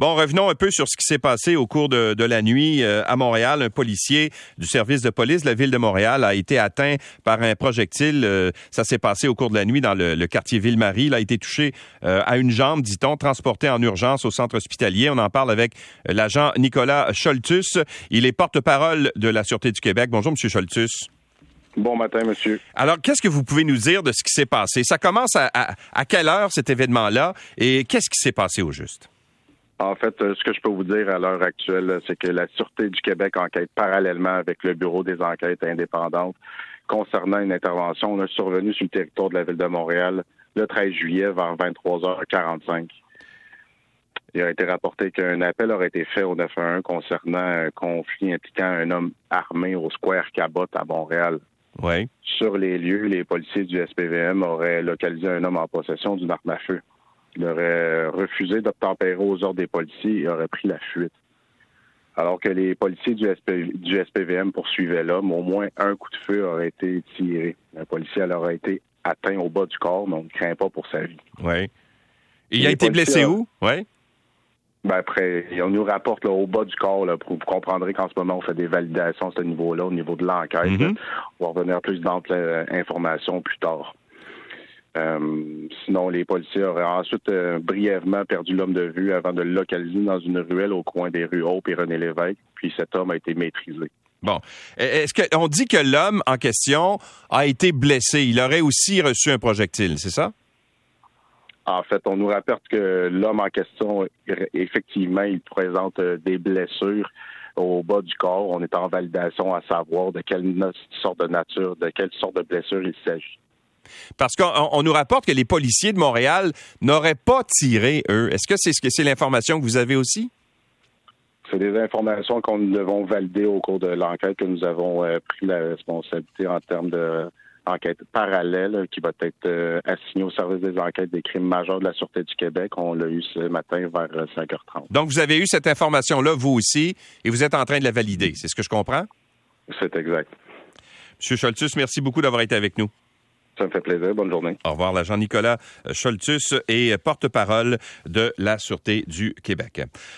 Bon, revenons un peu sur ce qui s'est passé au cours de, la nuit euh, à Montréal. Un policier du service de police de la ville de Montréal a été atteint par un projectile. Euh, ça s'est passé au cours de la nuit dans le, quartier Ville-Marie. Il a été touché euh, à une jambe, dit-on, transporté en urgence au centre hospitalier. On en parle avec l'agent Nicolas Scholtus. Il est porte-parole de la Sûreté du Québec. Bonjour, Monsieur Scholtus. Bon matin, monsieur. Alors, qu'est-ce que vous pouvez nous dire de ce qui s'est passé? Ça commence à, à quelle heure cet événement-là? Et qu'est-ce qui s'est passé au juste? En fait, euh, ce que je peux vous dire à l'heure actuelle, c'est que la Sûreté du Québec enquête parallèlement avec le Bureau des enquêtes indépendantes concernant une intervention survenue sur le territoire de la ville de Montréal le 13 juillet vers 23h45. Il a été rapporté qu'un appel aurait été fait au 911 concernant un conflit impliquant un homme armé au Square Cabot à Montréal. Oui. Sur les lieux, les policiers du SPVM auraient localisé un homme en possession d'une arme à feu. Il aurait refusé d'obtempérer aux ordres des policiers et aurait pris la fuite. Alors que les policiers du, SPVM poursuivaient l'homme, au moins un coup de feu aurait été tiré. Un policier aurait été atteint au bas du corps, mais on ne craint pas pour sa vie. Oui. Il a été blessé où? Oui. Ben après, on nous rapporte au bas du corps. Là, vous comprendrez qu'en ce moment, on fait des validations à ce niveau-là, au niveau de l'enquête. Mm-hmm. On va revenir plus d'amples informations plus tard. Euh, sinon, les policiers auraient ensuite euh, brièvement perdu l'homme de vue avant de le localiser dans une ruelle au coin des rues Hope et René Lévesque, puis cet homme a été maîtrisé. Bon. Est-ce qu'on dit que l'homme en question a été blessé? Il aurait aussi reçu un projectile, c'est ça? En fait, on nous rapporte que l'homme en question, effectivement, il présente euh, des blessures au bas du corps. On est en validation à savoir de quelle sorte de nature, de quelle sorte de blessure il s'agit. Parce qu'on nous rapporte que les policiers de Montréal n'auraient pas tiré, eux. Est-ce que c'est ce que c'est l'information que vous avez aussi? C'est des informations qu'on devons valider au cours de l'enquête que nous avons euh, pris la responsabilité en termes de enquête parallèle qui va être euh, assignée au service des enquêtes des crimes majeurs de la Sûreté du Québec. On l'a eu ce matin vers 5h30. Euh, Donc, vous avez eu cette information-là, vous aussi, et vous êtes en train de la valider. C'est ce que je comprends? C'est exact. Monsieur Scholtus, merci beaucoup d'avoir été avec nous. Ça me fait plaisir. Bonne journée. Au revoir, l'agent Nicolas Scholtus et porte-parole de la Sûreté du Québec.